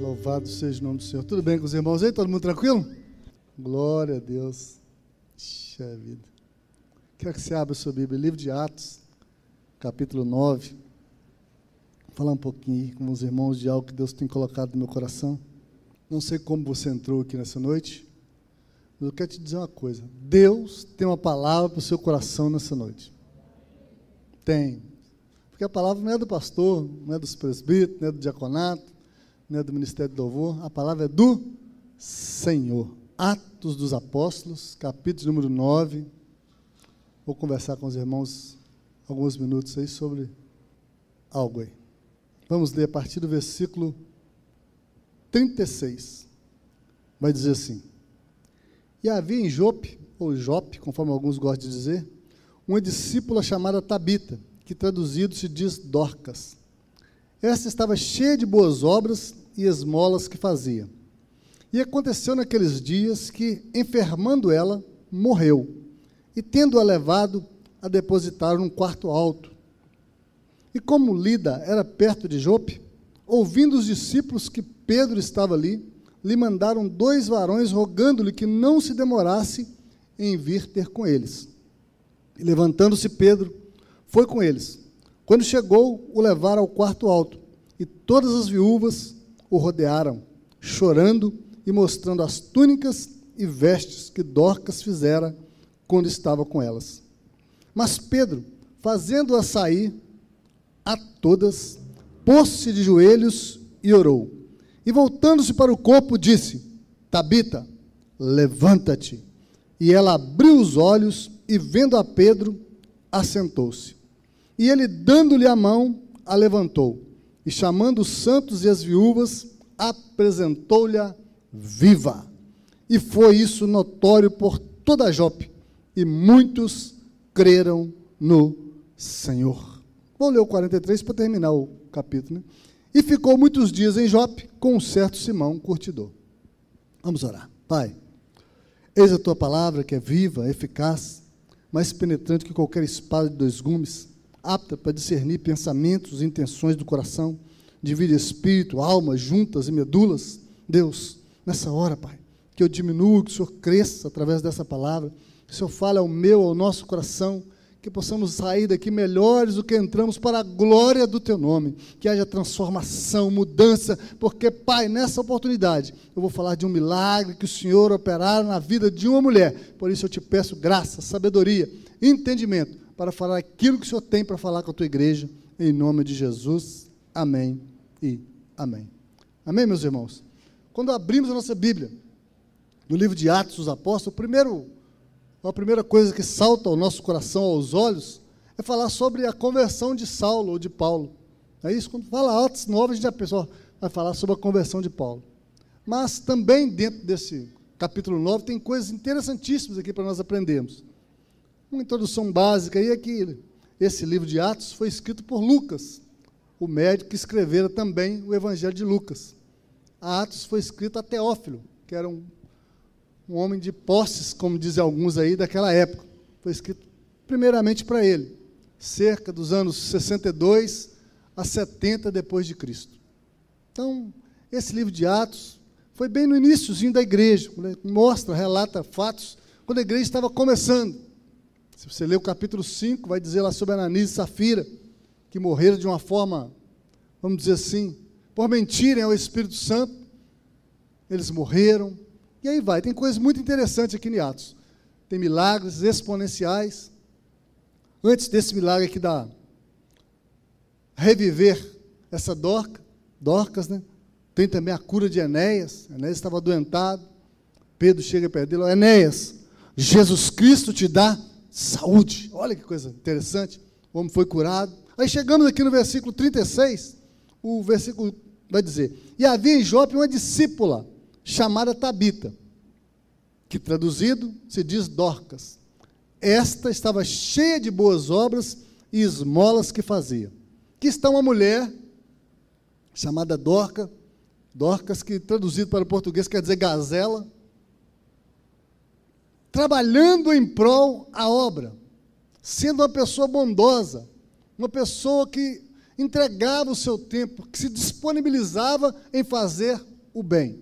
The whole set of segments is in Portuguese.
Louvado seja o nome do Senhor. Tudo bem com os irmãos aí? Todo mundo tranquilo? Glória a Deus. Puxa vida. Quero que você abra sua Bíblia, livro de Atos, capítulo 9. Vou falar um pouquinho com os irmãos de algo que Deus tem colocado no meu coração. Não sei como você entrou aqui nessa noite, mas eu quero te dizer uma coisa. Deus tem uma palavra para o seu coração nessa noite. Tem. Porque a palavra não é do pastor, não é dos presbíteros, não é do diaconato, não é do ministério do louvor. A palavra é do Senhor. Atos dos Apóstolos, capítulo número 9. Vou conversar com os irmãos alguns minutos aí sobre algo aí. Vamos ler a partir do versículo 36. Vai dizer assim: E havia em Jope, ou Jope, conforme alguns gostam de dizer, uma discípula chamada Tabita, que traduzido se diz Dorcas. Esta estava cheia de boas obras e esmolas que fazia. E aconteceu naqueles dias que, enfermando ela, morreu, e tendo-a levado, a depositar num quarto alto. E como Lida era perto de Jope, ouvindo os discípulos que Pedro estava ali, lhe mandaram dois varões rogando-lhe que não se demorasse em vir ter com eles. E levantando-se Pedro, foi com eles. Quando chegou, o levaram ao quarto alto, e todas as viúvas o rodearam, chorando e mostrando as túnicas e vestes que Dorcas fizera quando estava com elas. Mas Pedro, fazendo-a sair a todas, pôs-se de joelhos e orou. E voltando-se para o corpo, disse: Tabita, levanta-te. E ela abriu os olhos e, vendo a Pedro, assentou-se. E ele, dando-lhe a mão, a levantou. E chamando os santos e as viúvas, apresentou-lhe viva. E foi isso notório por toda Jope, e muitos creram no Senhor. Vamos ler o 43 para terminar o capítulo. Né? E ficou muitos dias em Jope com um certo Simão curtidor. Vamos orar. Pai, eis a tua palavra que é viva, eficaz, mais penetrante que qualquer espada de dois gumes, apta para discernir pensamentos e intenções do coração, divide espírito, alma, juntas e medulas. Deus, nessa hora, Pai, que eu diminua, que o Senhor cresça através dessa palavra, que o Senhor fale ao meu, ao nosso coração, que possamos sair daqui melhores do que entramos para a glória do Teu nome, que haja transformação, mudança, porque, Pai, nessa oportunidade, eu vou falar de um milagre que o Senhor operará na vida de uma mulher, por isso eu te peço graça, sabedoria, entendimento, para falar aquilo que o Senhor tem para falar com a Tua igreja, em nome de Jesus, amém e amém. Amém, meus irmãos? Quando abrimos a nossa Bíblia, no livro de Atos dos Apóstolos, primeiro a primeira coisa que salta ao nosso coração, aos olhos, é falar sobre a conversão de Saulo ou de Paulo. É isso? Quando fala Atos 9, a gente a pessoa vai falar sobre a conversão de Paulo. Mas também dentro desse capítulo 9 tem coisas interessantíssimas aqui para nós aprendermos. Uma introdução básica aí é que esse livro de Atos foi escrito por Lucas, o médico que escrevera também o Evangelho de Lucas. A Atos foi escrito a Teófilo, que era um um homem de posses, como dizem alguns aí, daquela época. Foi escrito primeiramente para ele, cerca dos anos 62 a 70 depois de Cristo. Então, esse livro de Atos foi bem no iníciozinho da igreja, mostra, relata fatos quando a igreja estava começando. Se você ler o capítulo 5, vai dizer lá sobre Ananias e Safira, que morreram de uma forma, vamos dizer assim, por mentirem ao Espírito Santo. Eles morreram, e aí vai, tem coisas muito interessantes aqui em Atos. Tem milagres exponenciais. Antes desse milagre aqui da reviver essa Dorca, Dorcas, né? Tem também a cura de Enéas. Enéas estava adoentado. Pedro chega perto dele, Enéas, Jesus Cristo te dá saúde. Olha que coisa interessante. O homem foi curado. Aí chegamos aqui no versículo 36, o versículo vai dizer: E havia em Jope uma discípula chamada Tabita, que traduzido se diz Dorcas. Esta estava cheia de boas obras e esmolas que fazia. Que está uma mulher chamada Dorca, Dorcas, que traduzido para o português quer dizer gazela, trabalhando em prol a obra, sendo uma pessoa bondosa, uma pessoa que entregava o seu tempo, que se disponibilizava em fazer o bem.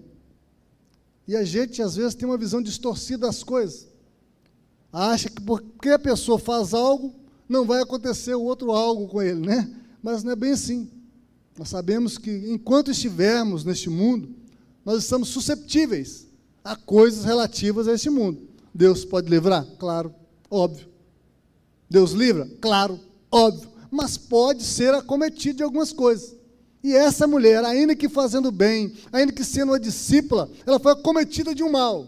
E a gente, às vezes, tem uma visão distorcida das coisas. Acha que porque a pessoa faz algo, não vai acontecer o outro algo com ele, né? Mas não é bem assim. Nós sabemos que enquanto estivermos neste mundo, nós estamos susceptíveis a coisas relativas a este mundo. Deus pode livrar? Claro, óbvio. Deus livra? Claro, óbvio. Mas pode ser acometido de algumas coisas. E essa mulher, ainda que fazendo bem, ainda que sendo uma discípula, ela foi acometida de um mal.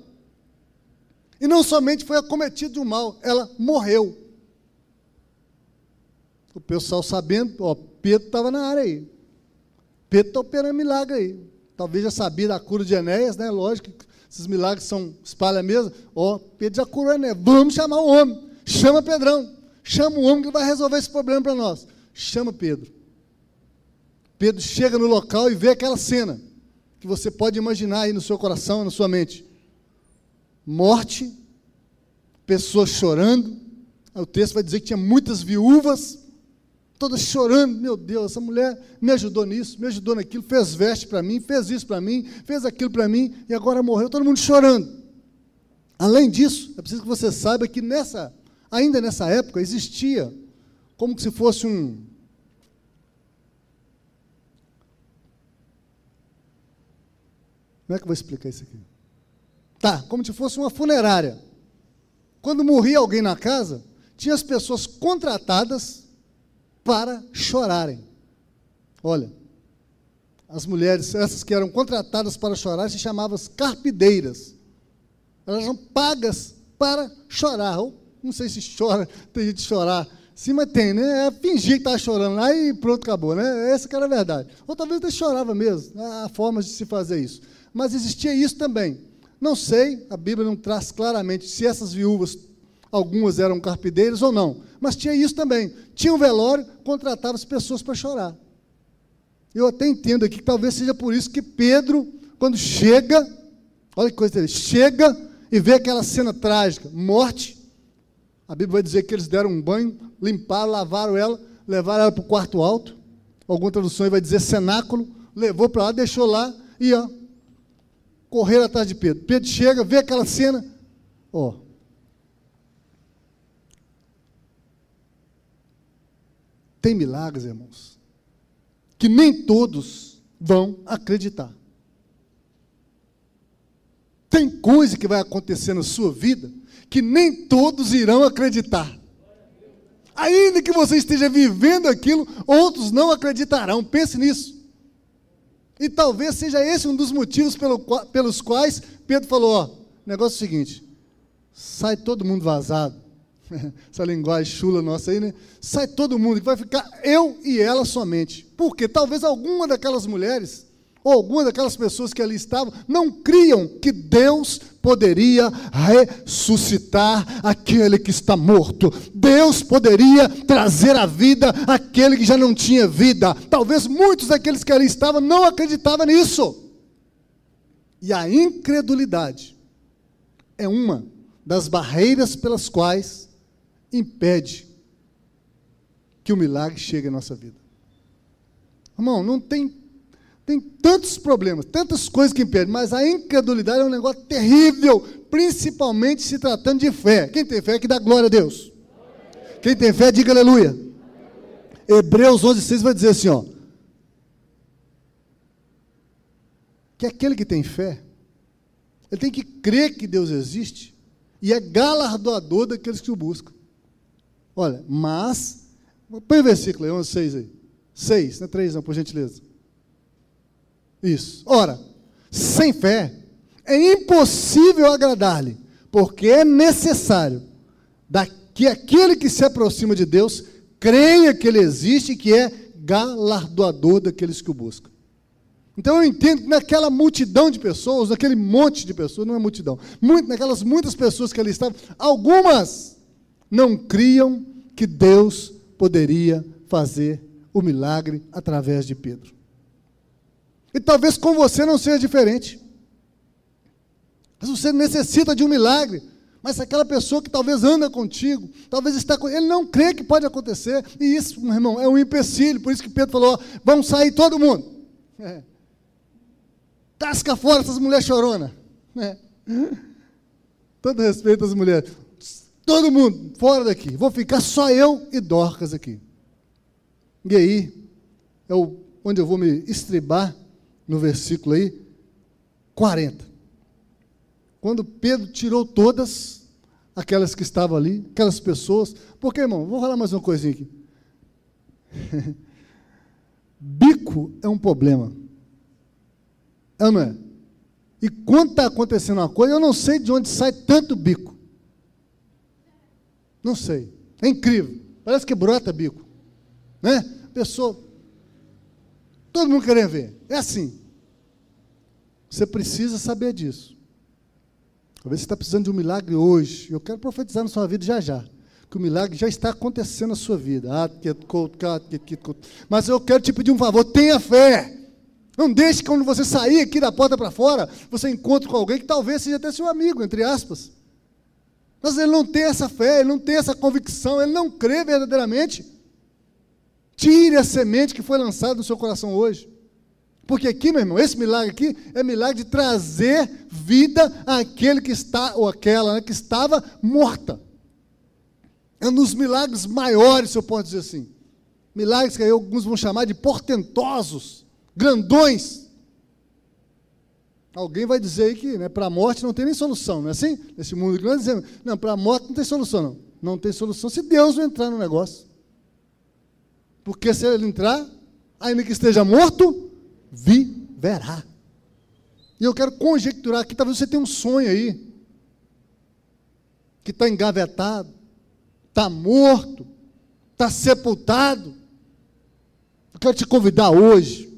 E não somente foi acometida de um mal, ela morreu. O pessoal sabendo, ó, Pedro estava na área aí. Pedro está operando milagre aí. Talvez já sabia da cura de Enéas, né? Lógico que esses milagres são espalha mesmo. Ó, Pedro já curou Enéas. Vamos chamar o homem. Chama Pedrão. Chama o homem que vai resolver esse problema para nós. Chama Pedro. Pedro chega no local e vê aquela cena que você pode imaginar aí no seu coração, na sua mente. Morte, pessoas chorando. O texto vai dizer que tinha muitas viúvas todas chorando, meu Deus, essa mulher me ajudou nisso, me ajudou naquilo, fez veste para mim, fez isso para mim, fez aquilo para mim, e agora morreu, todo mundo chorando. Além disso, é preciso que você saiba que nessa, ainda nessa época, existia como se fosse um. Como é que eu vou explicar isso aqui? Tá, como se fosse uma funerária. Quando morria alguém na casa, tinha as pessoas contratadas para chorarem. Olha, as mulheres, essas que eram contratadas para chorar, se chamavam carpideiras. Elas eram pagas para chorar. Ou, não sei se chora, tem gente chorar. Sim, mas tem, né? É fingir que estava chorando lá e pronto, acabou, né? Essa que era a verdade. Ou talvez até chorava mesmo. Há formas de se fazer isso. Mas existia isso também. Não sei, a Bíblia não traz claramente se essas viúvas algumas eram carpideiras ou não. Mas tinha isso também. Tinha um velório, contratava as pessoas para chorar. Eu até entendo aqui que talvez seja por isso que Pedro, quando chega, olha que coisa dele, chega e vê aquela cena trágica, morte. A Bíblia vai dizer que eles deram um banho, limparam, lavaram ela, levaram ela para o quarto alto. Alguma tradução vai dizer cenáculo, levou para lá, deixou lá e ó, correram atrás de Pedro. Pedro chega, vê aquela cena, ó, Tem milagres, irmãos, que nem todos vão acreditar. Tem coisa que vai acontecer na sua vida que nem todos irão acreditar. Ainda que você esteja vivendo aquilo, outros não acreditarão. Pense nisso. E talvez seja esse um dos motivos pelo, pelos quais Pedro falou: ó, negócio é o seguinte, sai todo mundo vazado. essa linguagem chula nossa aí, né? Sai todo mundo, que vai ficar eu e ela somente. Porque talvez alguma daquelas mulheres, ou alguma daquelas pessoas que ali estavam, não criam que Deus poderia ressuscitar aquele que está morto. Deus poderia trazer à vida aquele que já não tinha vida. Talvez muitos daqueles que ali estavam não acreditavam nisso. E a incredulidade é uma das barreiras pelas quais impede que o milagre chegue à nossa vida. Irmão, não tem, tem tantos problemas, tantas coisas que impedem, mas a incredulidade é um negócio terrível, principalmente se tratando de fé. Quem tem fé que dá glória a Deus. Quem tem fé, diga aleluia. Hebreus 11, 6 vai dizer assim, ó. Que aquele que tem fé, ele tem que crer que Deus existe e é galardoador daqueles que o buscam. Olha, mas, põe o versículo aí, 11, 6 aí. 6, não é 3 não, por gentileza. Isso. Ora, sem fé, é impossível agradar-lhe, porque é necessário que aquele que se aproxima de Deus creia que Ele existe e que é galardoador daqueles que o buscam. Então eu entendo que naquela multidão de pessoas, naquele monte de pessoas, não é multidão, muito, naquelas muitas pessoas que ali estavam, algumas não criam que Deus poderia fazer o milagre através de Pedro. E talvez com você não seja diferente. Mas você necessita de um milagre Mas aquela pessoa que talvez anda contigo, talvez está com ele não crê que pode acontecer, e isso, meu irmão, é um empecilho, por isso que Pedro falou: vamos sair todo mundo. É. Tasca fora essas mulheres choronas. É. Respeito às mulheres. Todo mundo, fora daqui. Vou ficar só eu e Dorcas aqui. E aí, é o, onde eu vou me estribar no versículo aí, 40. Quando Pedro tirou todas aquelas que estavam ali, aquelas pessoas. Porque, irmão, vou falar mais uma coisinha aqui. Bico é um problema. É não é? E quando está acontecendo uma coisa, eu não sei de onde sai tanto bico. Não sei. É incrível. Parece que brota bico. Né? Pessoa. Todo mundo querendo ver. É assim. Você precisa saber disso. Talvez você está precisando de um milagre hoje. Eu quero profetizar na sua vida já já. Que o milagre já está acontecendo na sua vida. Ah, Mas eu quero te pedir um favor: tenha fé. Não deixe que quando você sair aqui da porta para fora, você encontre com alguém que talvez seja até seu amigo, entre aspas. Mas ele não tem essa fé, ele não tem essa convicção, ele não crê verdadeiramente. Tire a semente que foi lançada no seu coração hoje. Porque aqui, meu irmão, esse milagre aqui é milagre de trazer vida àquele que está, ou aquela né, que estava morta. É um dos milagres maiores, se eu posso dizer assim. Milagres que alguns vão chamar de portentosos, grandões. Alguém vai dizer aí que né, para a morte não tem nem solução, não é assim? Nesse mundo grande, dizendo, não, para a morte não tem solução, não. Não tem solução se Deus não entrar no negócio. Porque se ele entrar, ainda que esteja morto, viverá. E eu quero conjecturar aqui, talvez você tenha um sonho aí, que está engavetado, está morto, está sepultado. Eu quero te convidar hoje,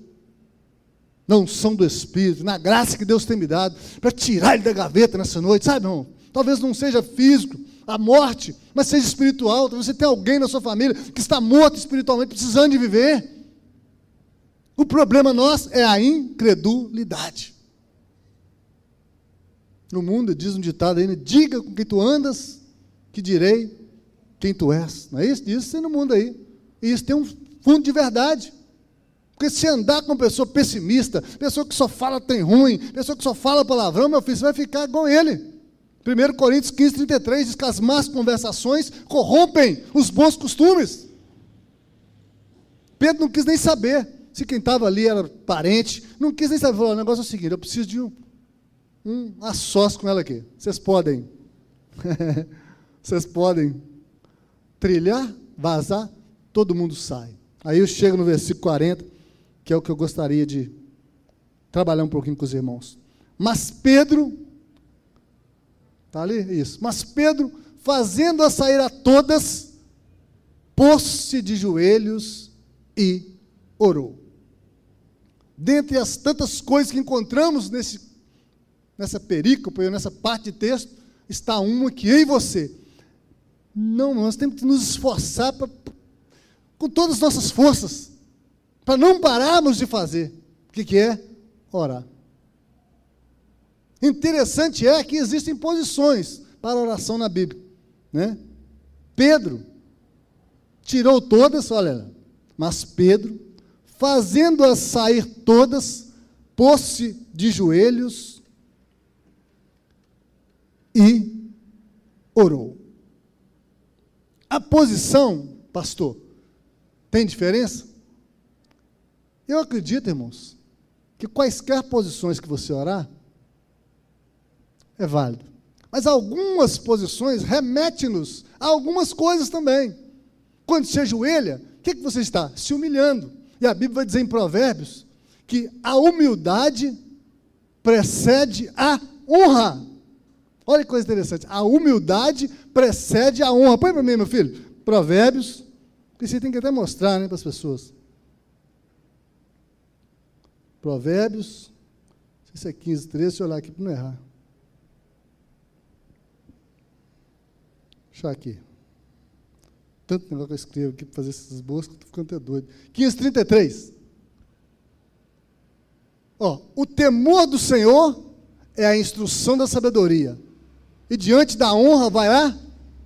na unção do Espírito, na graça que Deus tem me dado, para tirar ele da gaveta nessa noite, sabe, irmão? Talvez não seja físico, a morte, mas seja espiritual. Talvez você tenha alguém na sua família que está morto espiritualmente, precisando de viver. O problema nosso é a incredulidade. No mundo diz um ditado aí, né? diga com quem tu andas, que direi quem tu és. Não é isso? Diz isso no mundo aí. E isso tem um fundo de verdade. Porque se andar com pessoa pessimista, pessoa que só fala tem ruim, pessoa que só fala palavrão, meu filho, você vai ficar igual ele. 1 Coríntios 15, 33 diz que as más conversações corrompem os bons costumes. Pedro não quis nem saber se quem estava ali era parente, não quis nem saber, falou, o negócio é o seguinte, eu preciso de um, um a sós com ela aqui. Vocês podem, vocês podem trilhar, vazar, todo mundo sai. Aí eu chego no versículo 40, que é o que eu gostaria de trabalhar um pouquinho com os irmãos. Mas Pedro, está ali? Isso. Mas Pedro, fazendo-a sair a todas, pôs-se de joelhos e orou dentre as tantas coisas que encontramos nesse, nessa perícope, nessa parte de texto, está uma que eu e você. Não, nós temos que nos esforçar pra, com todas as nossas forças, para não pararmos de fazer. O que, que é? Orar. Interessante é que existem posições para oração na Bíblia. Né? Pedro tirou todas, olha, mas Pedro fazendo-as sair todas, pôs-se de joelhos e orou. A posição, pastor, tem diferença? Eu acredito, irmãos, que quaisquer posições que você orar, é válido. Mas algumas posições remetem-nos a algumas coisas também. Quando se ajoelha, o que, que você está? Se humilhando. E a Bíblia vai dizer em Provérbios que a humildade precede a honra. Olha que coisa interessante. A humildade precede a honra. Põe para mim, meu filho. Provérbios. Que você tem que até mostrar né, para as pessoas. Provérbios. Não sei se é 15, 13. Deixa eu olhar aqui para não errar. Deixa aqui tanto negócio que eu escrevo aqui para fazer esses esboços que eu estou ficando até doido. 1533. Ó, o temor do Senhor é a instrução da sabedoria. E diante da honra vai a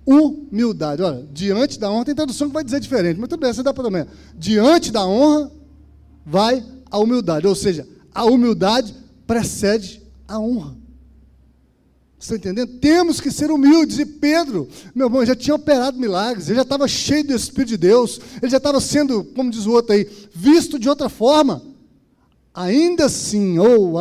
humildade. Olha, diante da honra tem tradução que vai dizer diferente, mas tudo bem, você dá para também. Diante da honra vai a humildade, ou seja, a humildade precede a honra. Está entendendo? Temos que ser humildes. E Pedro, meu irmão, já tinha operado milagres, ele já estava cheio do Espírito de Deus, ele já estava sendo, como diz o outro aí, visto de outra forma. Ainda assim, oh,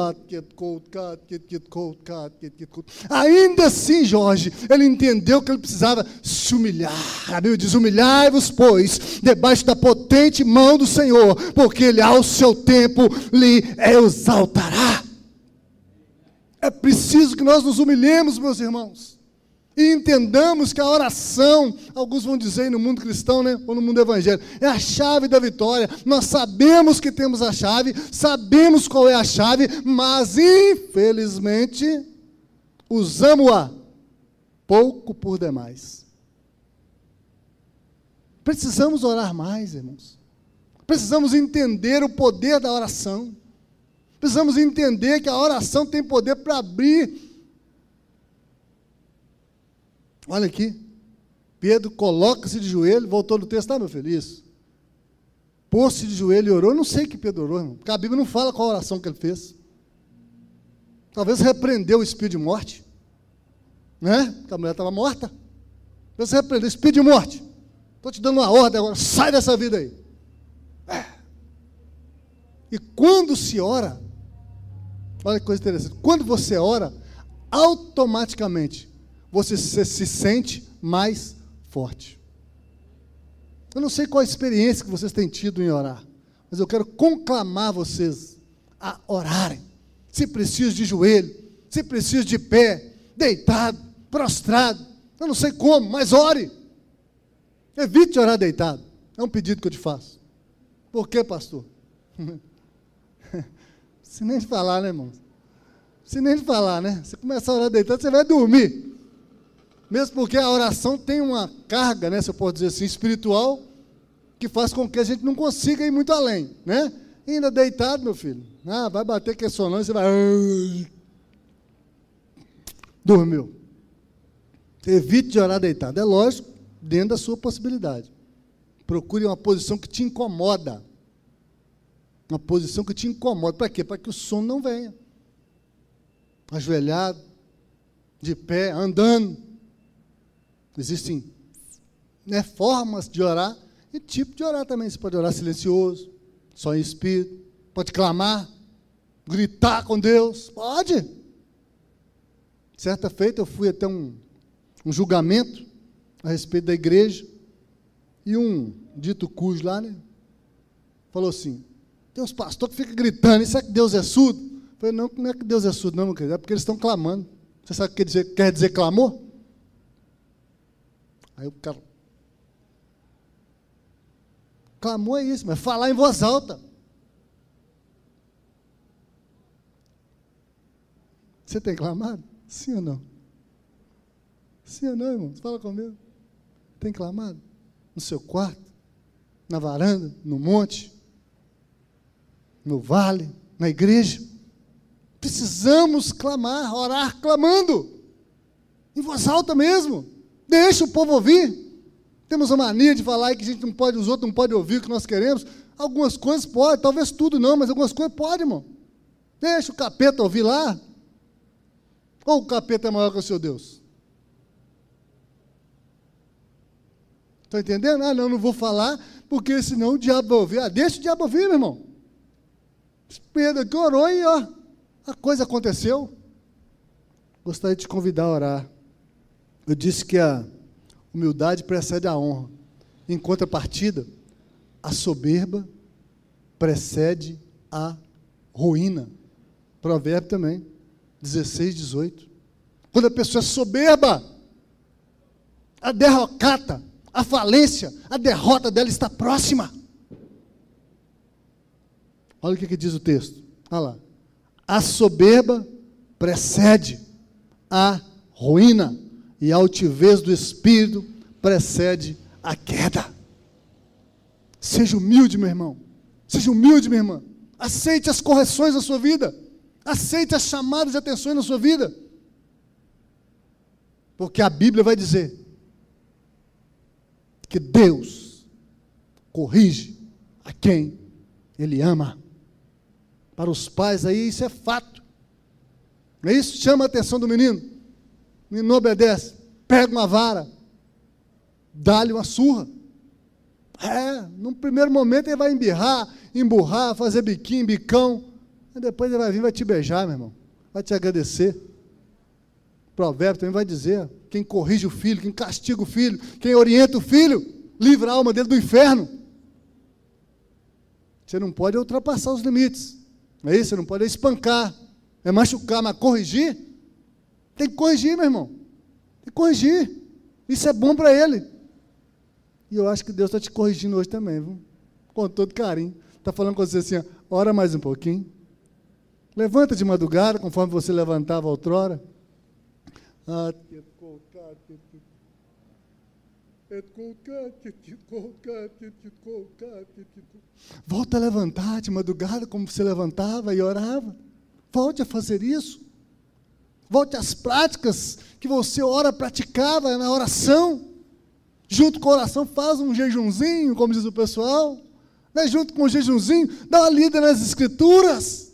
ainda assim, Jorge, ele entendeu que ele precisava se humilhar. A Bíblia diz: humilhai-vos, pois, debaixo da potente mão do Senhor, porque ele ao seu tempo lhe exaltará. É preciso que nós nos humilhemos, meus irmãos e entendamos que a oração, alguns vão dizer no mundo cristão, né, ou no mundo evangélico, é a chave da vitória. Nós sabemos que temos a chave, sabemos qual é a chave, mas infelizmente usamos-a pouco por demais. Precisamos orar mais, irmãos. Precisamos entender o poder da oração. Precisamos entender que a oração tem poder para abrir Olha aqui. Pedro coloca-se de joelho, voltou no texto, tá, meu filho? Isso. Pôs-se de joelho e orou. Eu não sei que Pedro orou, irmão, porque a Bíblia não fala qual oração que ele fez. Talvez repreendeu o espírito de morte. Né? Porque a mulher estava morta. Talvez repreendeu o espírito de morte. Estou te dando uma ordem agora, sai dessa vida aí. É. E quando se ora, olha que coisa interessante, quando você ora, automaticamente você se sente mais forte. Eu não sei qual a experiência que vocês têm tido em orar, mas eu quero conclamar vocês a orarem. Se preciso de joelho, se preciso de pé, deitado, prostrado, eu não sei como, mas ore. Evite orar deitado. É um pedido que eu te faço. Por quê, pastor? Se nem falar, né, irmão? Se nem falar, né? Você começar a orar deitado, você vai dormir. Mesmo porque a oração tem uma carga, né, se eu posso dizer assim, espiritual, que faz com que a gente não consiga ir muito além, né? Ainda deitado, meu filho. Ah, vai bater que é sonância, você vai. Dormiu. Evite de orar deitado. É lógico, dentro da sua possibilidade. Procure uma posição que te incomoda. Uma posição que te incomoda. Para quê? Para que o sono não venha. Ajoelhado, de pé, andando. Existem né, formas de orar e tipo de orar também. Você pode orar silencioso, só em espírito, pode clamar, gritar com Deus, pode. Certa feita eu fui até um, um julgamento a respeito da igreja e um dito cujo lá, né? Falou assim: tem uns pastores que ficam gritando, isso é que Deus é surdo? Eu falei, não, não é que Deus é surdo, não, meu querido, é porque eles estão clamando. Você sabe o que quer dizer, quer dizer clamor? Aí o cara. É isso, mas falar em voz alta. Você tem clamado? Sim ou não? Sim ou não, irmão? Fala comigo. Tem clamado? No seu quarto? Na varanda? No monte? No vale? Na igreja? Precisamos clamar, orar clamando. Em voz alta mesmo. Deixa o povo ouvir. Temos a mania de falar que a gente não pode, os outros não podem ouvir o que nós queremos. Algumas coisas pode, talvez tudo não, mas algumas coisas pode, irmão. Deixa o capeta ouvir lá. Ou o capeta é maior que o seu Deus? Estão entendendo? Ah, não, não vou falar, porque senão o diabo vai ouvir. Ah, deixa o diabo ouvir, meu irmão. Pedro que orou e ó, a coisa aconteceu. Gostaria de te convidar a orar. Eu disse que a humildade precede a honra. Em contrapartida, a soberba precede a ruína. Provérbio também, 16, 18. Quando a pessoa é soberba, a derrocata, a falência, a derrota dela está próxima. Olha o que, que diz o texto. Olha lá. A soberba precede a ruína e a altivez do espírito precede a queda. Seja humilde, meu irmão. Seja humilde, minha irmã. Aceite as correções da sua vida. Aceite as chamadas de atenção na sua vida. Porque a Bíblia vai dizer que Deus corrige a quem Ele ama. Para os pais aí, isso é fato. Não é isso? Chama a atenção do menino. Não obedece. Pega uma vara. Dá-lhe uma surra. É, num primeiro momento ele vai embirrar, emburrar, fazer biquinho, bicão. Depois ele vai vir vai te beijar, meu irmão. Vai te agradecer. O provérbio também vai dizer: quem corrige o filho, quem castiga o filho, quem orienta o filho, livra a alma dele do inferno. Você não pode ultrapassar os limites. Não é isso? Você não pode espancar, é machucar, mas corrigir. Tem que corrigir, meu irmão. Tem que corrigir. Isso é bom para ele. E eu acho que Deus está te corrigindo hoje também, viu? com todo carinho. Está falando com você assim, ó, ora mais um pouquinho. Levanta de madrugada, conforme você levantava outrora. Volta a levantar de madrugada como você levantava e orava. Volte a fazer isso. Volte às práticas que você ora praticava na oração. Junto com a oração, faz um jejumzinho, como diz o pessoal. Né? Junto com o jejumzinho, dá uma lida nas escrituras.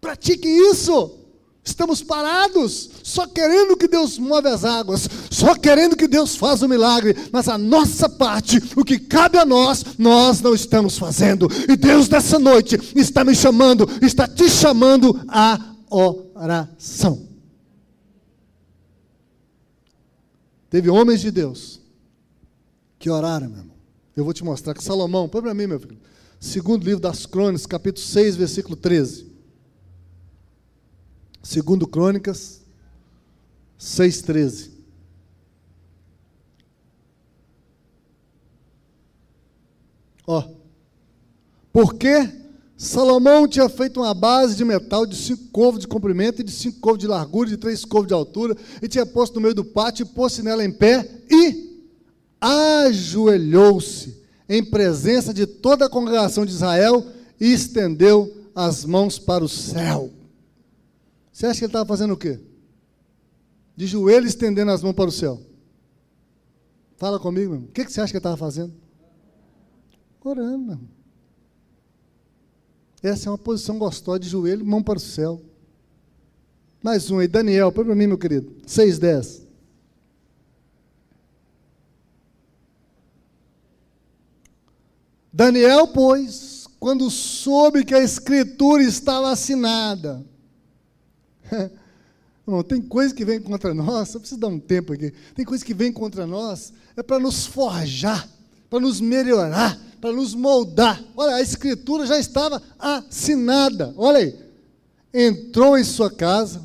Pratique isso. Estamos parados, só querendo que Deus move as águas, só querendo que Deus faça o milagre, mas a nossa parte, o que cabe a nós, nós não estamos fazendo. E Deus nessa noite está me chamando, está te chamando à oração. Teve homens de Deus que oraram, meu irmão. Eu vou te mostrar que Salomão, põe para mim, meu filho. Segundo livro das Crônicas, capítulo 6, versículo 13. Segundo Crônicas 6,13. Ó, porque Salomão tinha feito uma base de metal de cinco covos de comprimento e de cinco covos de largura e de três covos de altura, e tinha posto no meio do pátio e pôs nela em pé e ajoelhou-se em presença de toda a congregação de Israel e estendeu as mãos para o céu. Você acha que ele estava fazendo o quê? De joelho estendendo as mãos para o céu. Fala comigo, meu irmão. O que, que você acha que ele estava fazendo? Orando, meu irmão. Essa é uma posição gostosa de joelho, mão para o céu. Mais um aí, Daniel, põe para mim, meu querido. 6,10. Daniel, pois, quando soube que a escritura estava assinada, Não, tem coisa que vem contra nós, só preciso dar um tempo aqui. Tem coisa que vem contra nós, é para nos forjar, para nos melhorar, para nos moldar. Olha, a escritura já estava assinada. Olha aí. Entrou em sua casa,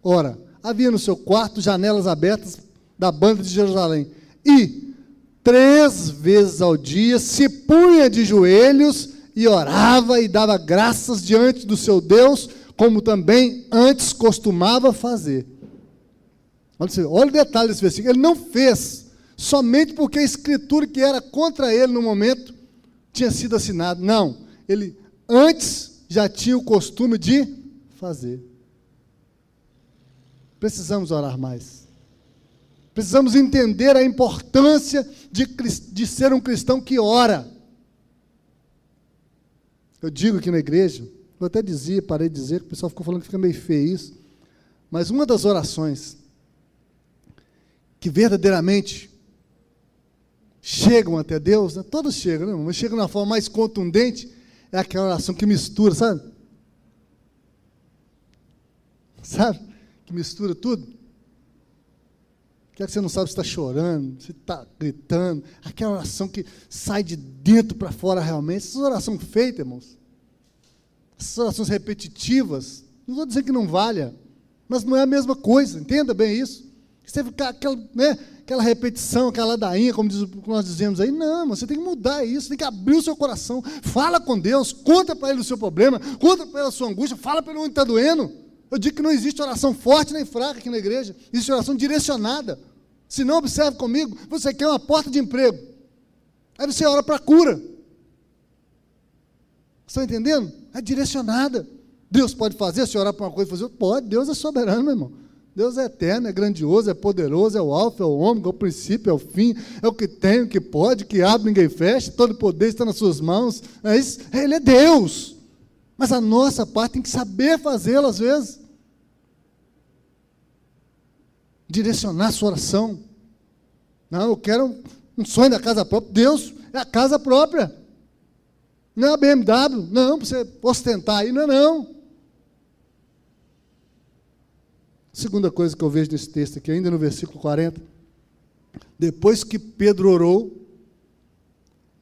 ora, havia no seu quarto janelas abertas da banda de Jerusalém. E três vezes ao dia se punha de joelhos e orava e dava graças diante do seu Deus como também antes costumava fazer. Olha o detalhe desse versículo. Ele não fez somente porque a escritura que era contra ele no momento tinha sido assinada. Não. Ele antes já tinha o costume de fazer. Precisamos orar mais. Precisamos entender a importância de, de ser um cristão que ora. Eu digo aqui na igreja, eu até dizia, parei de dizer, que o pessoal ficou falando que fica meio feio isso. Mas uma das orações que verdadeiramente chegam até Deus, né? todas chegam, né? mas chegam na forma mais contundente, é aquela oração que mistura, sabe? Sabe? Que mistura tudo. Que é que você não sabe se está chorando, se está gritando. Aquela oração que sai de dentro para fora realmente. Essa oração feita, irmãos essas orações repetitivas, não estou dizendo que não valha, mas não é a mesma coisa, entenda bem isso. Você ficar aquela, né, aquela repetição, aquela ladainha, como, diz, nós dizemos aí, não, você tem que mudar isso, tem que abrir o seu coração, fala com Deus, conta para Ele o seu problema, conta para Ele a sua angústia, fala para Ele onde está doendo. Eu digo que não existe oração forte nem fraca aqui na igreja, existe oração direcionada. Se não, observe comigo, você quer uma porta de emprego, aí você ora para cura. Estão entendendo? É direcionada. Deus pode fazer, se orar para uma coisa, fazer outra? Pode, Deus é soberano, meu irmão. Deus é eterno, é grandioso, é poderoso, é o alfa, é o ômega, é o princípio, é o fim, é o que tem, o que pode, que abre, ninguém fecha, todo poder está nas suas mãos. É isso? Ele é Deus. Mas a nossa parte tem que saber fazê-lo às vezes. Direcionar a sua oração. Não, eu quero um, um sonho da casa própria. Deus é a casa própria. Não é a BMW, não, para você ostentar aí, não é não. Segunda coisa que eu vejo nesse texto aqui, ainda no versículo 40. Depois que Pedro orou,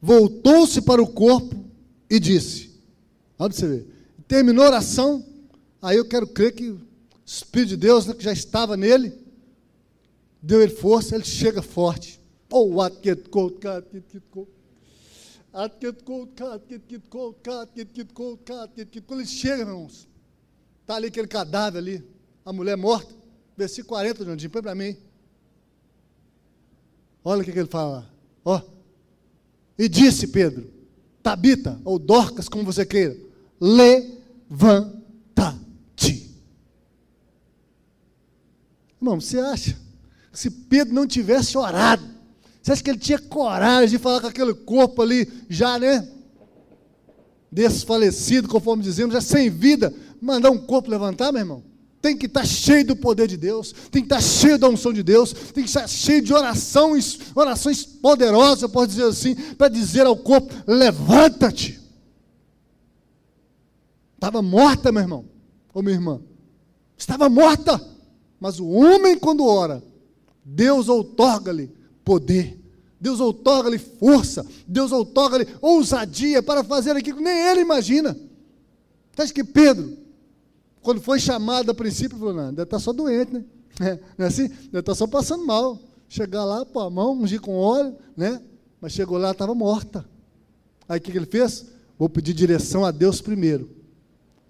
voltou-se para o corpo e disse: Olha você ver. Terminou a oração, aí eu quero crer que o Espírito de Deus, né, que já estava nele, deu ele força, ele chega forte. Oh, what get cold, God, get, get cold. Get cold, God, get, get cold, God, get, get cold, get, get Quando ele chega, irmãos, está ali aquele cadáver ali, a mulher morta. Versículo 40, Jandinho, põe para mim. Olha o que, que ele fala. Ó. E disse Pedro, Tabita, ou Dorcas, como você queira, levanta-te. Irmão, você acha se Pedro não tivesse orado, você acha que ele tinha coragem de falar com aquele corpo ali, já, né? Desfalecido, conforme dizemos, já sem vida, mandar um corpo levantar, meu irmão? Tem que estar cheio do poder de Deus, tem que estar cheio da unção de Deus, tem que estar cheio de orações, orações poderosas, eu posso dizer assim, para dizer ao corpo: levanta-te. Estava morta, meu irmão, ou minha irmã, estava morta, mas o homem, quando ora, Deus outorga-lhe poder, Deus outorga-lhe força, Deus outorga-lhe ousadia para fazer aquilo que nem ele imagina. Você acha que Pedro, quando foi chamado a princípio, falou, não, deve estar tá só doente, né? É, não é assim? Deve estar tá só passando mal. Chegar lá, pôr a mão, ungir com óleo, né? Mas chegou lá, estava morta. Aí o que, que ele fez? Vou pedir direção a Deus primeiro.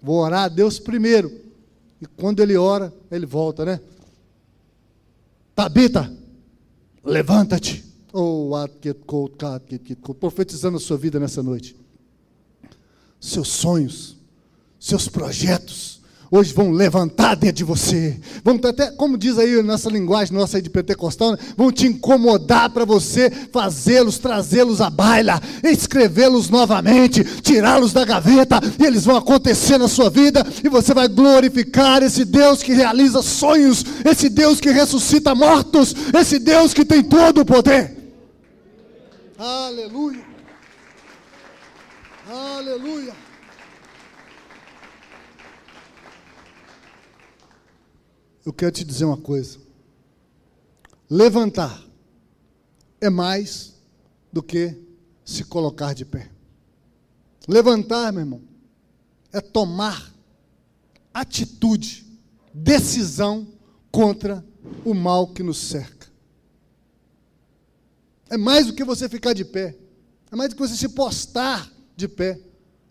Vou orar a Deus primeiro. E quando ele ora, ele volta, né? Tabita, levanta-te. Oh, profetizando a sua vida nessa noite. Seus sonhos, seus projetos, hoje vão levantar dentro de você. Vão até, como diz aí nossa linguagem nossa aí de pentecostal, né? vão te incomodar para você fazê-los, trazê-los à baila, escrevê-los novamente, tirá-los da gaveta, e eles vão acontecer na sua vida, e você vai glorificar esse Deus que realiza sonhos, esse Deus que ressuscita mortos, esse Deus que tem todo o poder. Aleluia. Aleluia. Eu quero te dizer uma coisa. Levantar é mais do que se colocar de pé. Levantar, meu irmão, é tomar atitude, decisão contra o mal que nos cerca. É mais do que você ficar de pé. É mais do que você se postar de pé.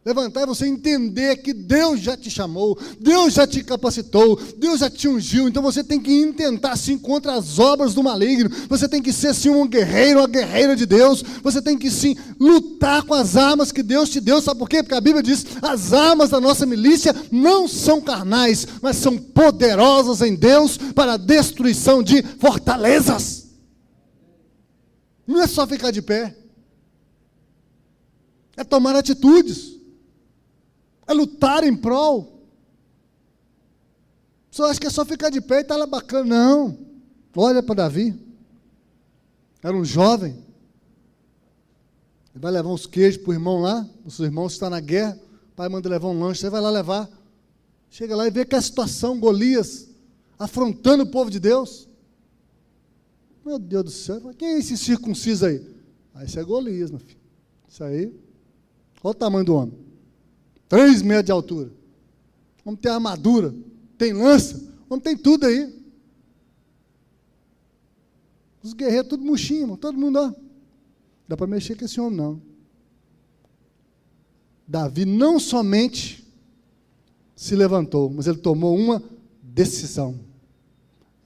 Levantar é você entender que Deus já te chamou, Deus já te capacitou, Deus já te ungiu. Então você tem que intentar sim contra as obras do maligno. Você tem que ser sim um guerreiro, uma guerreira de Deus. Você tem que sim lutar com as armas que Deus te deu. Sabe por quê? Porque a Bíblia diz: as armas da nossa milícia não são carnais, mas são poderosas em Deus para a destruição de fortalezas. Não é só ficar de pé, é tomar atitudes é lutar em prol. Só acha que é só ficar de pé e estar tá lá bacana. Não. Olha para Davi. Era um jovem. Ele vai levar uns queijos para o irmão lá. Os irmãos estão na guerra. O pai manda levar um lanche. Você vai lá levar. Chega lá e vê que a situação, Golias, afrontando o povo de Deus. Meu Deus do céu, quem é esse circunciso aí? Ah, esse é Golias, meu filho. Isso aí. Olha o tamanho do homem. Três metros de altura. Vamos ter armadura, tem lança, vamos tem tudo aí. Os guerreiros tudo murchinho, todo mundo, ó. Dá para mexer com esse homem, não. Davi não somente se levantou, mas ele tomou uma decisão.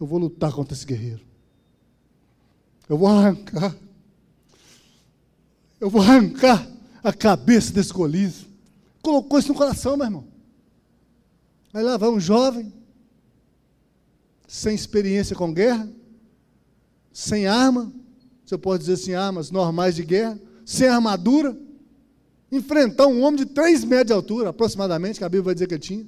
Eu vou lutar contra esse guerreiro. Eu vou arrancar. Eu vou arrancar a cabeça desse Golias colocou isso no coração, meu irmão. Aí lá vai um jovem, sem experiência com guerra, sem arma, você pode dizer assim, armas normais de guerra, sem armadura, enfrentar um homem de 3 metros de altura, aproximadamente, que a Bíblia vai dizer que tinha,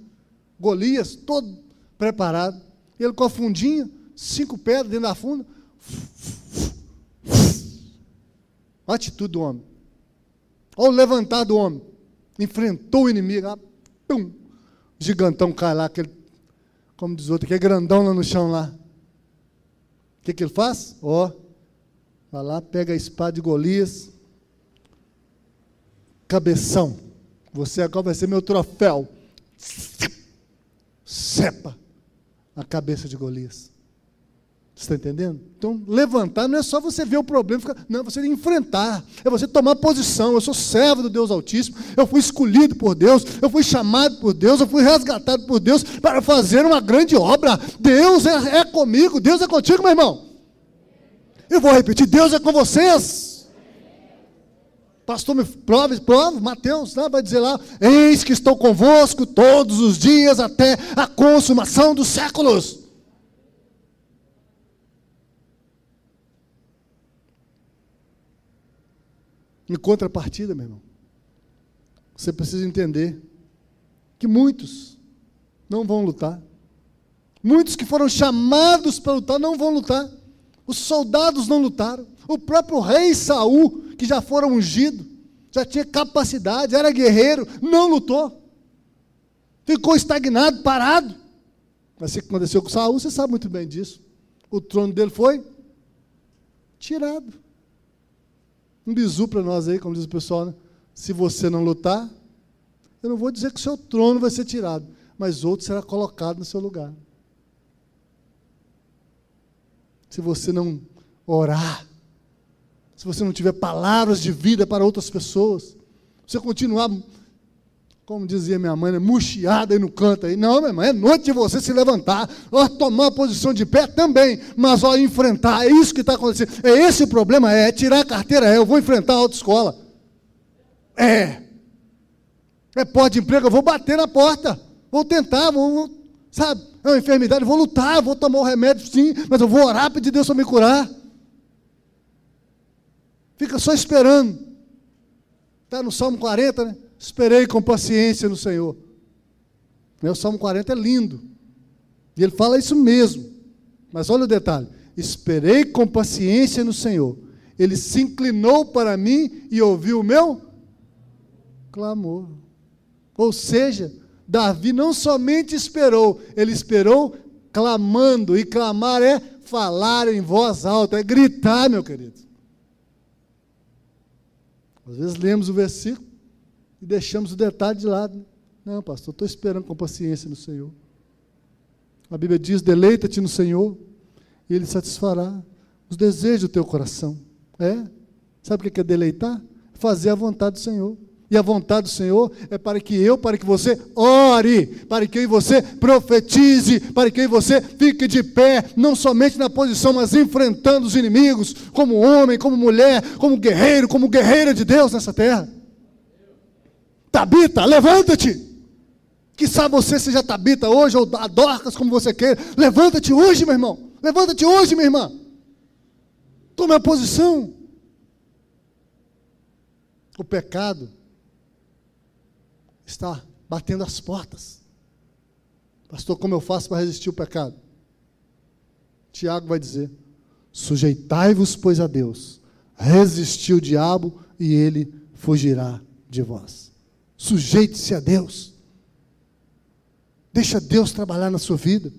Golias, todo preparado, ele com a fundinha, cinco pedras dentro da funda, a atitude do homem, olha o levantar do homem, enfrentou o inimigo, lá, pum, gigantão cai lá, aquele, como diz outro, que é grandão lá no chão lá, o que, que ele faz? Ó, vai lá, pega a espada de Golias, cabeção. Você agora vai ser meu troféu. Cepa a cabeça de Golias. Você está entendendo? Então, levantar não é só você ver o problema, ficar, não, é você enfrentar, é você tomar posição. Eu sou servo do Deus Altíssimo, eu fui escolhido por Deus, eu fui chamado por Deus, eu fui resgatado por Deus para fazer uma grande obra. Deus é, é comigo, Deus é contigo, meu irmão. Eu vou repetir: Deus é com vocês. Pastor, me prove, prove, Mateus né, vai dizer lá: Eis que estou convosco todos os dias até a consumação dos séculos. Em contrapartida, meu irmão, você precisa entender que muitos não vão lutar. Muitos que foram chamados para lutar não vão lutar. Os soldados não lutaram. O próprio rei Saul que já fora ungido, já tinha capacidade, era guerreiro, não lutou. Ficou estagnado, parado. Mas o que aconteceu com Saul, você sabe muito bem disso. O trono dele foi tirado. Um bizu para nós aí, como diz o pessoal, né? Se você não lutar, eu não vou dizer que o seu trono vai ser tirado, mas outro será colocado no seu lugar. Se você não orar, se você não tiver palavras de vida para outras pessoas, você continuar, como dizia minha mãe, né, murchiada aí no canto aí. Não, minha mãe, é noite de você se levantar, ó, tomar uma posição de pé também, mas ó, enfrentar, é isso que está acontecendo. É esse o problema, é, é tirar a carteira, é, eu vou enfrentar a autoescola. É. É pode de emprego, eu vou bater na porta, vou tentar, vou, sabe, é uma enfermidade, vou lutar, vou tomar o remédio sim, mas eu vou orar, pedir Deus para me curar. Fica só esperando. Está no Salmo 40, né? Esperei com paciência no Senhor. O Salmo 40 é lindo. E ele fala isso mesmo. Mas olha o detalhe: esperei com paciência no Senhor. Ele se inclinou para mim e ouviu o meu clamor. Ou seja, Davi não somente esperou, ele esperou clamando. E clamar é falar em voz alta, é gritar, meu querido. Às vezes lemos o versículo e deixamos o detalhe de lado. Não, pastor, estou esperando com paciência no Senhor. A Bíblia diz: deleita-te no Senhor, e Ele satisfará os desejos do teu coração. É? Sabe o que é deleitar? Fazer a vontade do Senhor. E a vontade do Senhor é para que eu, para que você ore, para que eu e você profetize, para que eu e você fique de pé, não somente na posição, mas enfrentando os inimigos, como homem, como mulher, como guerreiro, como guerreira de Deus nessa terra. Tabita, levanta-te. Que sabe você seja Tabita hoje, ou Dorcas, como você quer. Levanta-te hoje, meu irmão. Levanta-te hoje, minha irmã. Tome a posição. O pecado está batendo as portas. Pastor, como eu faço para resistir o pecado? Tiago vai dizer: sujeitai-vos, pois, a Deus, resistiu o diabo e ele fugirá de vós. Sujeite-se a Deus. Deixa Deus trabalhar na sua vida.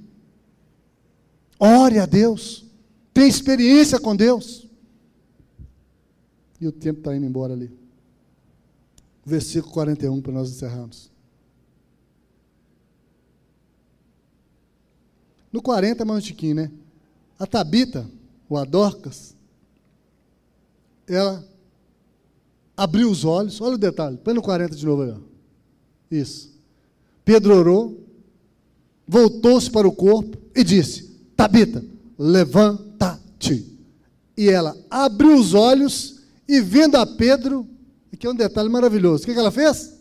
Ore a Deus. Tenha experiência com Deus. E o tempo está indo embora ali versículo 41, para nós encerrarmos. No 40, mais um tiquinho, né? A Tabita, o Adorcas, ela abriu os olhos, olha o detalhe, põe no 40 de novo aí. Ó. Isso. Pedro orou, voltou-se para o corpo e disse: Tabita, levanta-te. E ela abriu os olhos e, vendo a Pedro, Aqui é um detalhe maravilhoso. O que, que ela fez?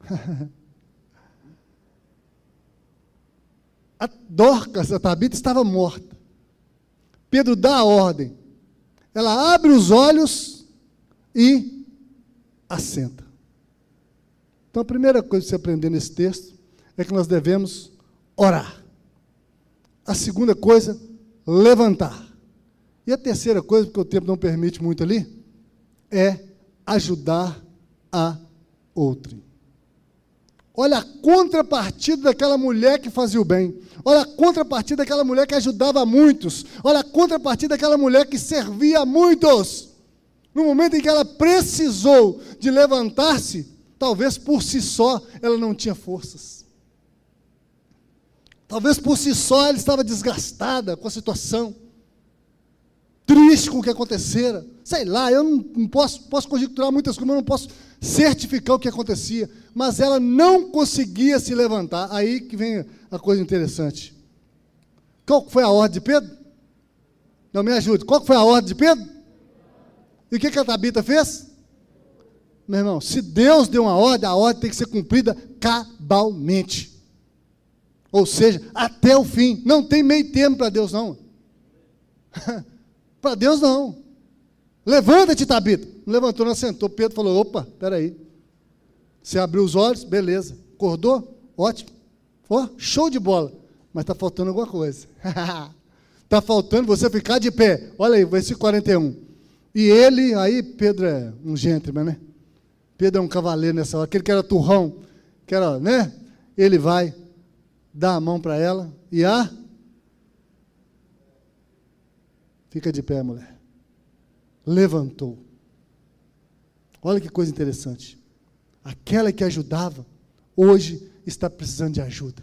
A Dorcas, a Tabita, estava morta. Pedro dá a ordem. Ela abre os olhos e assenta. Então, a primeira coisa que você aprender nesse texto é que nós devemos orar. A segunda coisa, levantar. E a terceira coisa, porque o tempo não permite muito ali, é ajudar a outrem. Olha a contrapartida daquela mulher que fazia o bem. Olha a contrapartida daquela mulher que ajudava muitos. Olha a contrapartida daquela mulher que servia a muitos. No momento em que ela precisou de levantar-se, talvez por si só ela não tinha forças. Talvez por si só ela estava desgastada com a situação triste com o que acontecera. Sei lá, eu não, não posso, posso conjecturar muitas coisas, mas não posso certificar o que acontecia. Mas ela não conseguia se levantar. Aí que vem a coisa interessante. Qual foi a ordem de Pedro? Não me ajude. Qual foi a ordem de Pedro? E o que, que a Tabita fez? Meu irmão, se Deus deu uma ordem, a ordem tem que ser cumprida cabalmente. Ou seja, até o fim. Não tem meio termo para Deus, não. Para Deus não. Levanta-te, Tabita. Levantou, não sentou. Pedro falou: opa, peraí. Você abriu os olhos, beleza. Acordou? Ótimo. Ó, show de bola. Mas está faltando alguma coisa. Está faltando você ficar de pé. Olha aí, versículo 41. E ele, aí Pedro é um gentleman, né? Pedro é um cavaleiro nessa hora. Aquele que era turrão, que era, né? Ele vai, dá a mão para ela e a Fica de pé, mulher. Levantou. Olha que coisa interessante. Aquela que ajudava, hoje está precisando de ajuda.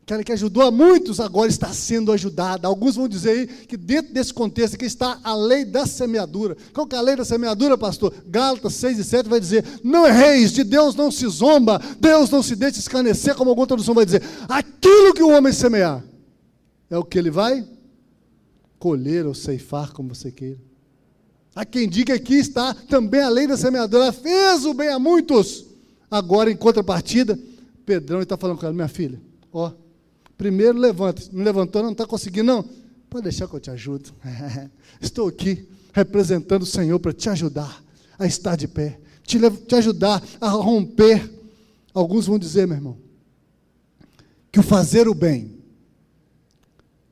Aquela que ajudou a muitos, agora está sendo ajudada. Alguns vão dizer aí que dentro desse contexto aqui está a lei da semeadura. Qual que é a lei da semeadura, pastor? Gálatas 6 e 7 vai dizer: Não erreis, de Deus não se zomba, Deus não se deixa escarnecer, como alguma tradução vai dizer. Aquilo que o homem semear é o que ele vai colher ou ceifar, como você queira. Há quem diga que está também a lei da semeadora, fez o bem a muitos. Agora, em contrapartida, Pedrão está falando com ela, minha filha, ó, primeiro levanta, não levantou, não está conseguindo, não? Pode deixar que eu te ajudo. Estou aqui representando o Senhor para te ajudar a estar de pé, te, te ajudar a romper. Alguns vão dizer, meu irmão, que o fazer o bem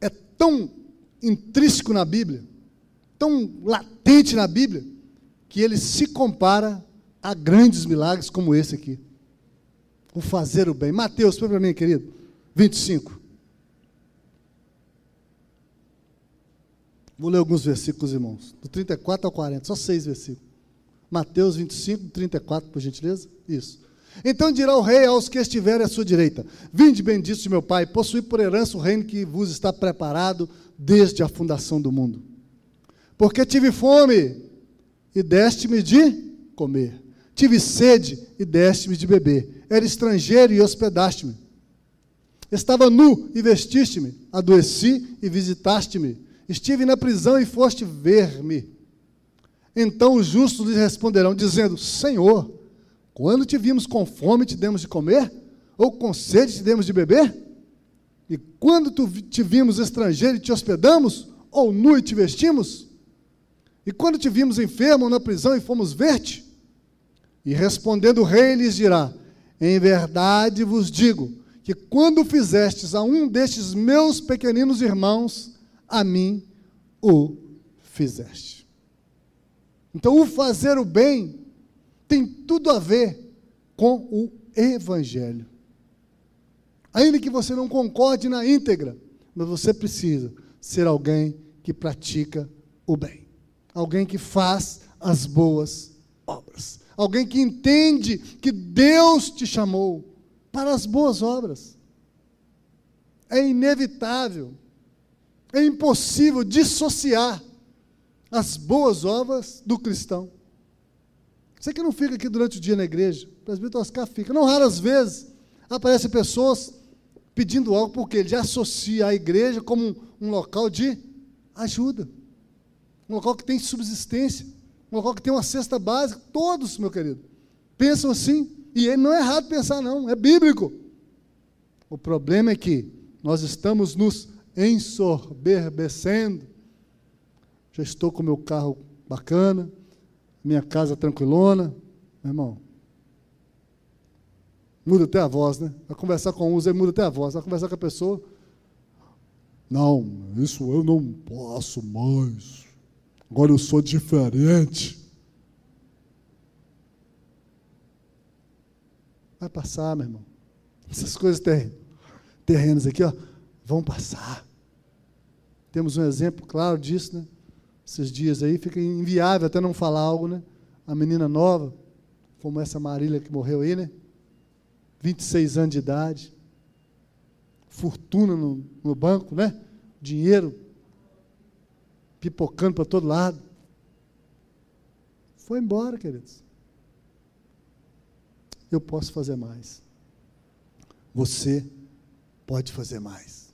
é tão intrínseco na Bíblia, tão latente na Bíblia, que ele se compara a grandes milagres como esse aqui. O fazer o bem. Mateus, põe para mim, querido. 25. Vou ler alguns versículos, irmãos. Do 34 ao 40, só seis versículos. Mateus 25, 34, por gentileza. Isso. Então dirá o rei aos que estiverem à sua direita: Vinde, benditos de meu Pai, possuí por herança o reino que vos está preparado desde a fundação do mundo. Porque tive fome e deste-me de comer. Tive sede e deste-me de beber. Era estrangeiro e hospedaste-me. Estava nu e vestiste-me. Adoeci e visitaste-me. Estive na prisão e foste ver-me. Então os justos lhe responderão, dizendo: Senhor, quando te vimos com fome, te demos de comer? Ou com sede, te demos de beber? E quando tu te vimos estrangeiro e te hospedamos, ou nu e te vestimos? E quando te vimos enfermo ou na prisão e fomos ver-te? E respondendo o rei lhes dirá: Em verdade vos digo que quando fizestes a um destes meus pequeninos irmãos, a mim o fizeste. Então, o fazer o bem tem tudo a ver com o evangelho. Ainda que você não concorde na íntegra, mas você precisa ser alguém que pratica o bem. Alguém que faz as boas obras. Alguém que entende que Deus te chamou para as boas obras. É inevitável, é impossível dissociar as boas obras do cristão. Você que não fica aqui durante o dia na igreja, o presbítero Oscar fica, não raras vezes aparecem pessoas pedindo algo, porque ele associa a igreja como um, um local de ajuda, um local que tem subsistência, um local que tem uma cesta básica. Todos, meu querido, pensam assim, e não é errado pensar, não, é bíblico. O problema é que nós estamos nos ensoberbecendo. Já estou com meu carro bacana, minha casa tranquilona. Meu irmão, muda até a voz, né? Vai conversar com uns, aí muda até a voz. Vai conversar com a pessoa. Não, isso eu não posso mais. Agora eu sou diferente. Vai passar, meu irmão. Essas coisas terrenas aqui, ó, vão passar. Temos um exemplo claro disso, né? Esses dias aí fica inviável até não falar algo, né? A menina nova, como essa Marília que morreu aí, né? 26 anos de idade, fortuna no, no banco, né? Dinheiro pipocando para todo lado. Foi embora, queridos. Eu posso fazer mais. Você pode fazer mais.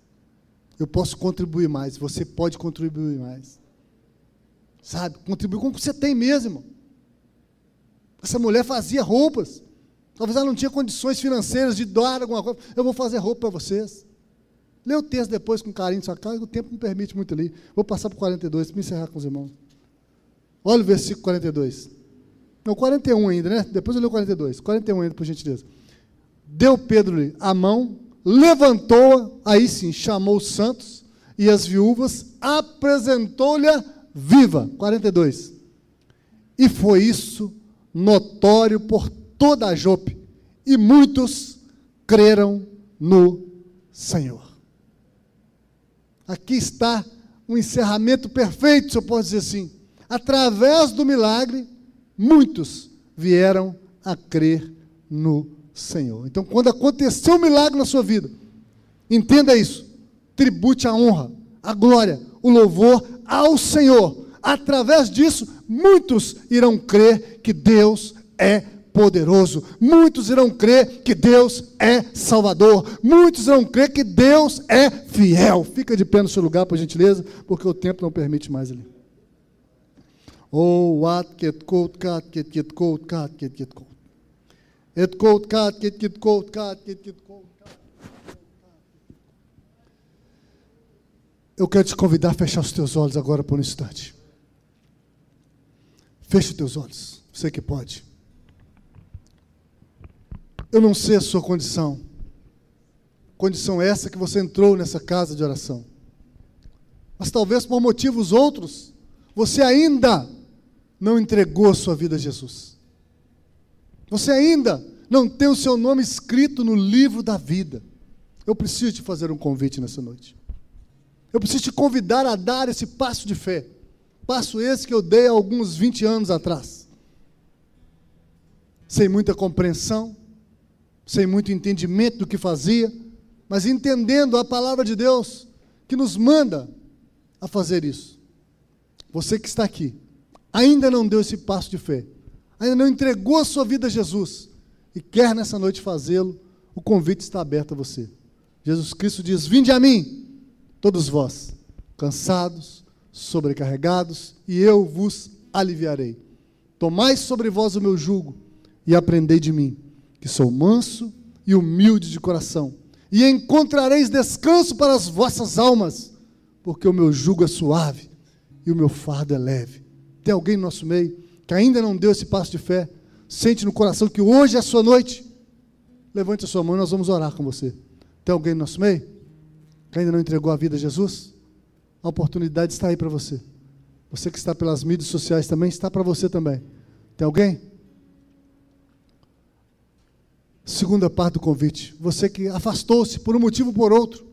Eu posso contribuir mais. Você pode contribuir mais. Sabe? Contribuir com o que você tem mesmo. Essa mulher fazia roupas. Talvez ela não tinha condições financeiras de doar alguma coisa. Eu vou fazer roupa para vocês. Lê o texto depois com carinho sua casa, o tempo não permite muito ali. Vou passar para o 42, para me encerrar com os irmãos. Olha o versículo 42. Não, 41 ainda, né? Depois eu leio o 42. 41 ainda, por gentileza. Deu Pedro-lhe a mão, levantou-a, aí sim, chamou os santos e as viúvas, apresentou-lhe viva. 42. E foi isso notório por toda a Jope, e muitos creram no Senhor. Aqui está um encerramento perfeito, se eu posso dizer assim. Através do milagre, muitos vieram a crer no Senhor. Então, quando aconteceu um milagre na sua vida, entenda isso. Tribute a honra, a glória, o louvor ao Senhor. Através disso, muitos irão crer que Deus é poderoso. Muitos irão crer que Deus é Salvador. Muitos irão crer que Deus é fiel. Fica de pé no seu lugar, por gentileza, porque o tempo não permite mais ali. Oh, what get cold, cat, get get cold, cat, get get cold. Cold, cat, get get cold, cat, get get cold. Eu quero te convidar a fechar os teus olhos agora por um instante. Feche os teus olhos. Você que pode. Eu não sei a sua condição. Condição essa que você entrou nessa casa de oração. Mas talvez por motivos outros, você ainda não entregou a sua vida a Jesus. Você ainda não tem o seu nome escrito no livro da vida. Eu preciso te fazer um convite nessa noite. Eu preciso te convidar a dar esse passo de fé. Passo esse que eu dei há alguns 20 anos atrás. Sem muita compreensão, sem muito entendimento do que fazia, mas entendendo a palavra de Deus que nos manda a fazer isso. Você que está aqui, ainda não deu esse passo de fé, ainda não entregou a sua vida a Jesus e quer nessa noite fazê-lo, o convite está aberto a você. Jesus Cristo diz: Vinde a mim, todos vós, cansados, sobrecarregados, e eu vos aliviarei. Tomai sobre vós o meu jugo e aprendei de mim que sou manso e humilde de coração, e encontrareis descanso para as vossas almas, porque o meu jugo é suave e o meu fardo é leve. Tem alguém no nosso meio que ainda não deu esse passo de fé? Sente no coração que hoje é a sua noite? Levante a sua mão e nós vamos orar com você. Tem alguém no nosso meio que ainda não entregou a vida a Jesus? A oportunidade está aí para você. Você que está pelas mídias sociais também, está para você também. Tem alguém? Segunda parte do convite. Você que afastou-se por um motivo ou por outro,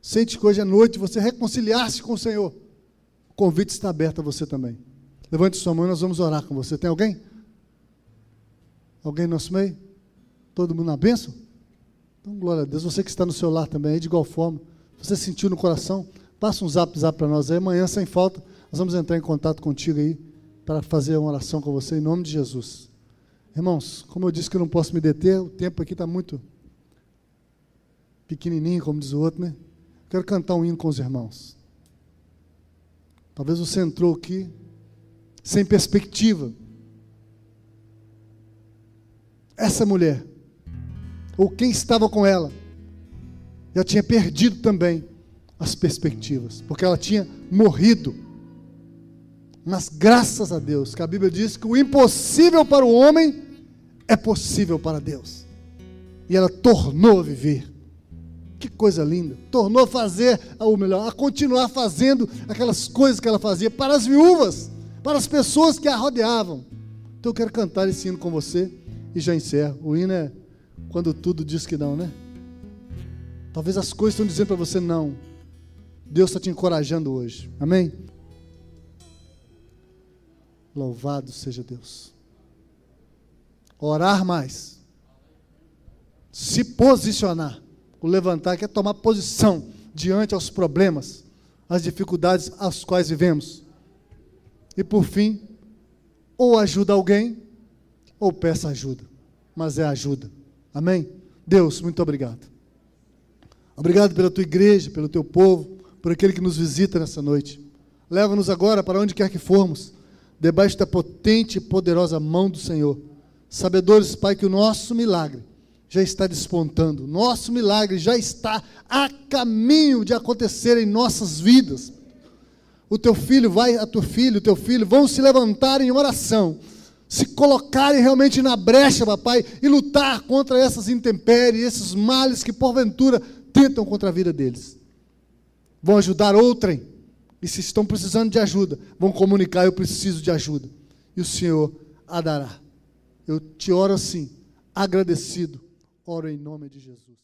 sente que hoje à noite você reconciliar-se com o Senhor. O convite está aberto a você também. Levante sua mão nós vamos orar com você. Tem alguém? Alguém no nosso meio? Todo mundo na bênção? Então, glória a Deus. Você que está no seu lar também, de igual forma. Você sentiu no coração? Passa um zap zap para nós aí. Amanhã, sem falta, nós vamos entrar em contato contigo aí para fazer uma oração com você em nome de Jesus. Irmãos, como eu disse que eu não posso me deter, o tempo aqui está muito pequenininho, como diz o outro, né? Quero cantar um hino com os irmãos. Talvez você entrou aqui sem perspectiva. Essa mulher, ou quem estava com ela, já tinha perdido também as perspectivas, porque ela tinha morrido. Mas graças a Deus, que a Bíblia diz que o impossível para o homem é possível para Deus. E ela tornou a viver. Que coisa linda. Tornou a fazer, ou melhor, a continuar fazendo aquelas coisas que ela fazia para as viúvas, para as pessoas que a rodeavam. Então eu quero cantar esse hino com você e já encerro. O hino é quando tudo diz que não, né? Talvez as coisas estão dizendo para você não. Deus está te encorajando hoje. Amém? Louvado seja Deus. Orar mais. Se posicionar. O levantar quer tomar posição diante aos problemas, às dificuldades às quais vivemos. E por fim, ou ajuda alguém, ou peça ajuda. Mas é ajuda. Amém? Deus, muito obrigado. Obrigado pela tua igreja, pelo teu povo, por aquele que nos visita nessa noite. Leva-nos agora para onde quer que formos debaixo da potente e poderosa mão do Senhor. Sabedores, Pai, que o nosso milagre já está despontando, nosso milagre já está a caminho de acontecer em nossas vidas. O teu filho vai, a tua filha, o teu filho vão se levantar em oração, se colocarem realmente na brecha, papai, e lutar contra essas intempéries, esses males que porventura tentam contra a vida deles. Vão ajudar outrem e se estão precisando de ajuda, vão comunicar: eu preciso de ajuda. E o Senhor a dará. Eu te oro assim, agradecido. Oro em nome de Jesus.